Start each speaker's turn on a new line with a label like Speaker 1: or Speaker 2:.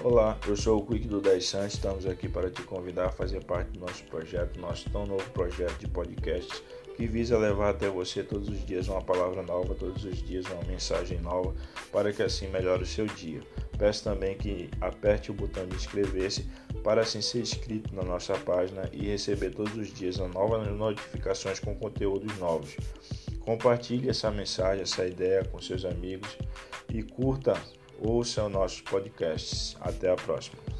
Speaker 1: Olá, eu sou o Quick do 10 Santos, estamos aqui para te convidar a fazer parte do nosso projeto, nosso tão novo projeto de podcasts que visa levar até você todos os dias uma palavra nova, todos os dias uma mensagem nova, para que assim melhore o seu dia. Peço também que aperte o botão de inscrever-se para assim ser inscrito na nossa página e receber todos os dias novas notificações com conteúdos novos. Compartilhe essa mensagem, essa ideia com seus amigos e curta ouçam nossos podcasts. Até a próxima.